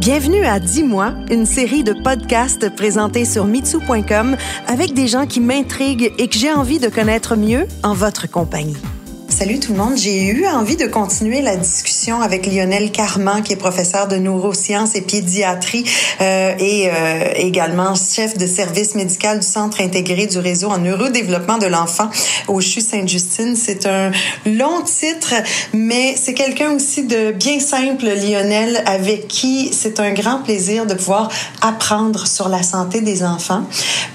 Bienvenue à Dis-moi, une série de podcasts présentés sur mitsu.com avec des gens qui m'intriguent et que j'ai envie de connaître mieux en votre compagnie. Salut tout le monde. J'ai eu envie de continuer la discussion avec Lionel Carman, qui est professeur de neurosciences et pédiatrie euh, et euh, également chef de service médical du Centre intégré du réseau en neurodéveloppement de l'enfant au CHU Sainte-Justine. C'est un long titre, mais c'est quelqu'un aussi de bien simple, Lionel, avec qui c'est un grand plaisir de pouvoir apprendre sur la santé des enfants.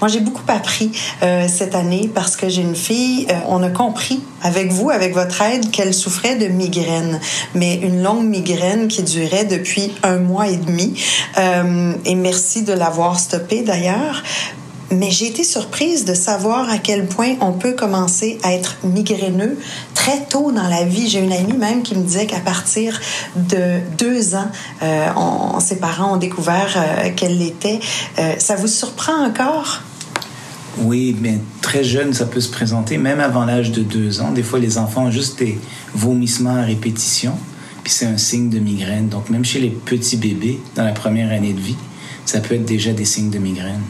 Moi, j'ai beaucoup appris euh, cette année parce que j'ai une fille. On a compris avec vous, avec votre aide qu'elle souffrait de migraine, mais une longue migraine qui durait depuis un mois et demi. Euh, et merci de l'avoir stoppée d'ailleurs. Mais j'ai été surprise de savoir à quel point on peut commencer à être migraineux très tôt dans la vie. J'ai une amie même qui me disait qu'à partir de deux ans, euh, ses parents ont découvert euh, qu'elle l'était. Ça vous surprend encore? Oui, mais très jeune, ça peut se présenter, même avant l'âge de deux ans. Des fois, les enfants ont juste des vomissements à répétition, puis c'est un signe de migraine. Donc, même chez les petits bébés, dans la première année de vie, ça peut être déjà des signes de migraine.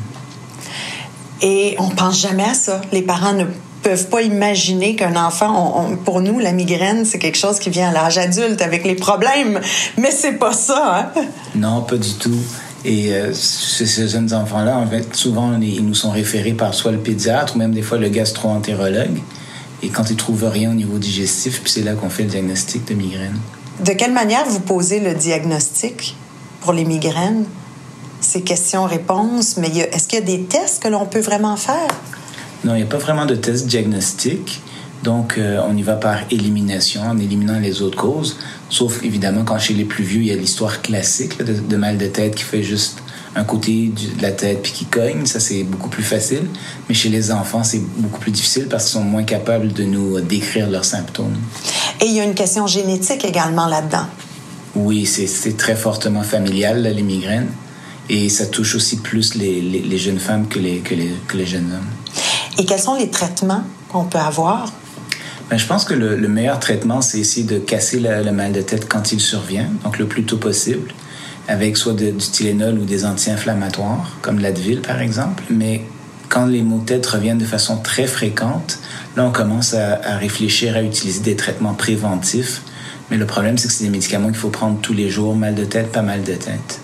Et on pense jamais à ça. Les parents ne peuvent pas imaginer qu'un enfant, pour nous, la migraine, c'est quelque chose qui vient à l'âge adulte avec les problèmes. Mais c'est pas ça, hein? Non, pas du tout. Et euh, ces jeunes enfants-là, en fait, souvent, ils nous sont référés par soit le pédiatre ou même des fois le gastro-entérologue. Et quand ils trouvent rien au niveau digestif, puis c'est là qu'on fait le diagnostic de migraine. De quelle manière vous posez le diagnostic pour les migraines? C'est questions-réponses, mais est-ce qu'il y a des tests que l'on peut vraiment faire? Non, il n'y a pas vraiment de test diagnostic. Donc, euh, on y va par élimination, en éliminant les autres causes. Sauf évidemment quand chez les plus vieux, il y a l'histoire classique de, mal de tête qui fait juste un côté de la tête puis qui cogne. Ça, c'est beaucoup plus facile. Mais chez les enfants, c'est beaucoup plus difficile parce qu'ils sont moins capables de nous décrire leurs symptômes. Et il y a une question génétique également là-dedans. Oui, c'est très fortement familial, les migraines. Et ça touche aussi plus les, les, jeunes femmes que les, que les, que les jeunes hommes. Et quels sont les traitements qu'on peut avoir? Ben, je pense que le, meilleur traitement, c'est essayer de casser le, mal de tête quand il survient, donc le plus tôt possible, avec soit du Tylenol ou des anti-inflammatoires, comme l'Advil par exemple. Mais quand les maux de tête reviennent de façon très fréquente, là, on commence à, à réfléchir à utiliser des traitements préventifs. Mais le problème, c'est que c'est des médicaments qu'il faut prendre tous les jours, mal de tête, pas mal de tête.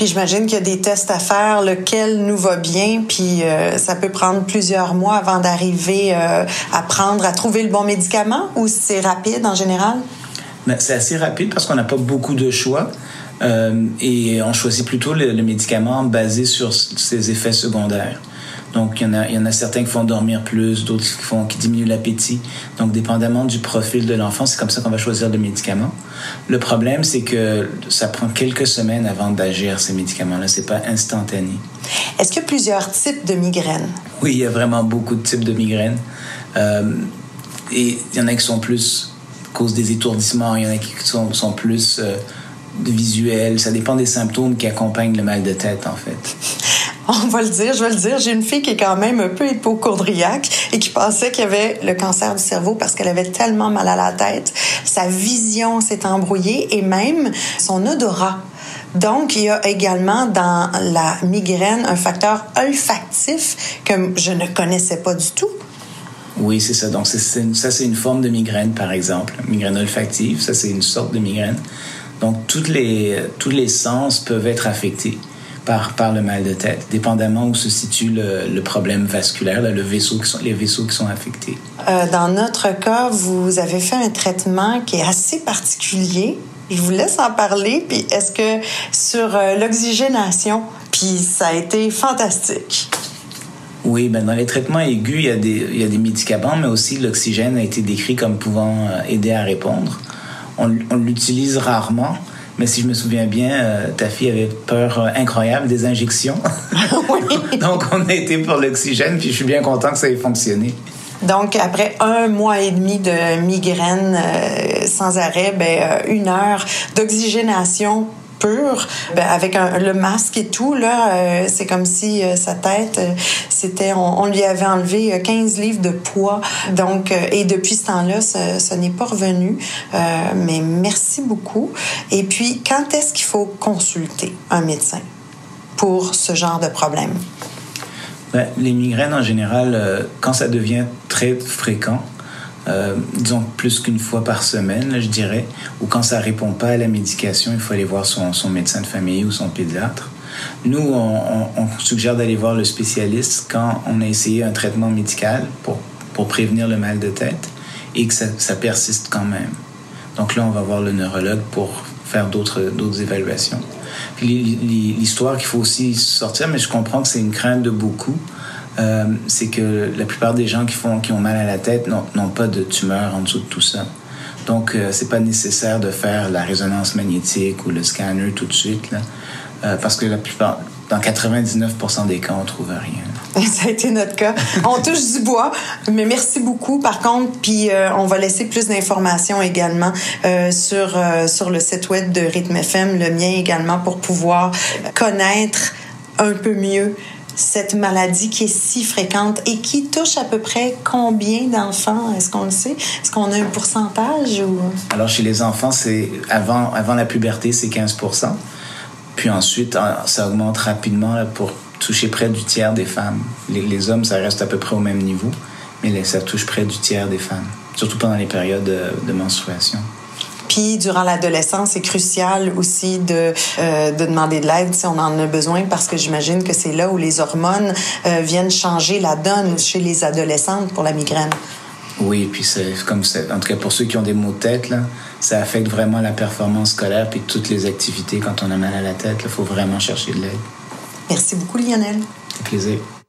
Puis j'imagine qu'il y a des tests à faire, lequel nous va bien, puis euh, ça peut prendre plusieurs mois avant d'arriver euh, à prendre, à trouver le bon médicament, ou c'est rapide en général? Ben, c'est assez rapide parce qu'on n'a pas beaucoup de choix. Euh, et on choisit plutôt le, le, médicament basé sur ses effets secondaires. Donc, il y, en a, il y en a certains qui font dormir plus, d'autres qui, font, qui diminuent l'appétit. Donc, dépendamment du profil de l'enfant, c'est comme ça qu'on va choisir le médicament. Le problème, c'est que ça prend quelques semaines avant d'agir, ces médicaments-là. C'est pas instantané. Est-ce qu'il y a plusieurs types de migraines? Oui, il y a vraiment beaucoup de types de migraines. Euh, et il y en a qui sont plus cause des étourdissements, il y en a qui sont, sont plus euh, visuels. Ça dépend des symptômes qui accompagnent le mal de tête, en fait. on va le dire, je vais le dire. J'ai une fille qui est quand même un peu hypochondriaque et qui pensait qu'il y avait le cancer du cerveau parce qu'elle avait tellement mal à la tête. Sa vision s'est embrouillée et même son odorat. Donc, il y a également dans la migraine un facteur olfactif que je ne connaissais pas du tout. Oui, c'est ça. Donc, ça, c'est une forme de migraine, par exemple. Migraine olfactive, ça, c'est une sorte de migraine. Donc, toutes les, tous les sens peuvent être affectés par, par le mal de tête, dépendamment où se situe le, problème vasculaire, le vaisseau qui sont, les vaisseaux qui sont affectés. Euh, dans notre cas, vous avez fait un traitement qui est assez particulier. Je vous laisse en parler. Puis est-ce que sur euh, l'oxygénation, puis ça a été fantastique? Oui, ben dans les traitements aigus, il y, a des, il y a des médicaments, mais aussi l'oxygène a été décrit comme pouvant euh, aider à répondre. On, on l'utilise rarement, mais si je me souviens bien, euh, ta fille avait peur euh, incroyable des injections. oui. Donc, on a été pour l'oxygène, puis je suis bien content que ça ait fonctionné. Donc, après un mois et demi de migraine euh, sans arrêt, ben, une heure d'oxygénation pur, ben, avec le masque et tout, là, euh, c'est comme si euh, sa tête, euh, c'était, on, lui avait enlevé 15 livres de poids. Donc, et depuis ce temps-là, ce, n'est pas revenu. mais merci beaucoup. Et puis, quand est-ce qu'il faut consulter un médecin pour ce genre de problème? Ben, les migraines, en général, quand ça devient très fréquent, euh, disons plus qu'une fois par semaine, je dirais, ou quand ça répond pas à la médication, il faut aller voir son, médecin de famille ou son pédiatre. Nous, on, on, suggère d'aller voir le spécialiste quand on a essayé un traitement médical pour, pour prévenir le mal de tête et que ça, ça persiste quand même. Donc là, on va voir le neurologue pour faire d'autres évaluations. L'histoire qu'il faut aussi sortir, mais je comprends que c'est une crainte de beaucoup, euh, c'est que la plupart des gens qui, font, qui ont mal à la tête n'ont pas de tumeur en dessous de tout ça. Donc, euh, c'est pas nécessaire de faire la résonance magnétique ou le scanner tout de suite, là, euh, parce que la plupart, dans 99% des cas, on trouve rien. Ça a été notre cas. On touche du bois, mais merci beaucoup. Par contre, puis on va laisser plus d'informations également sur sur le site web de Rhythm FM, le mien également, pour pouvoir connaître un peu mieux cette maladie qui est si fréquente et qui touche à peu près combien d'enfants? Est-ce qu'on le sait? Est-ce qu'on a un pourcentage? Ou... Alors, chez les enfants, c'est avant, avant la puberté, c'est 15% Puis ensuite, ça augmente rapidement pour toucher près du tiers des femmes. Les, hommes, ça reste à peu près au même niveau, mais ça touche près du tiers des femmes, surtout pendant les périodes de menstruation. Puis durant l'adolescence, c'est crucial aussi de, euh, de demander de l'aide si on en a besoin parce que j'imagine que c'est là où les hormones euh, viennent changer la donne chez les adolescentes pour la migraine. Oui, puis c'est comme en tout cas pour ceux qui ont des maux de tête là, ça affecte vraiment la performance scolaire puis toutes les activités quand on a mal à la tête. Il faut vraiment chercher de l'aide. Merci beaucoup Lionel. C'est plaisir.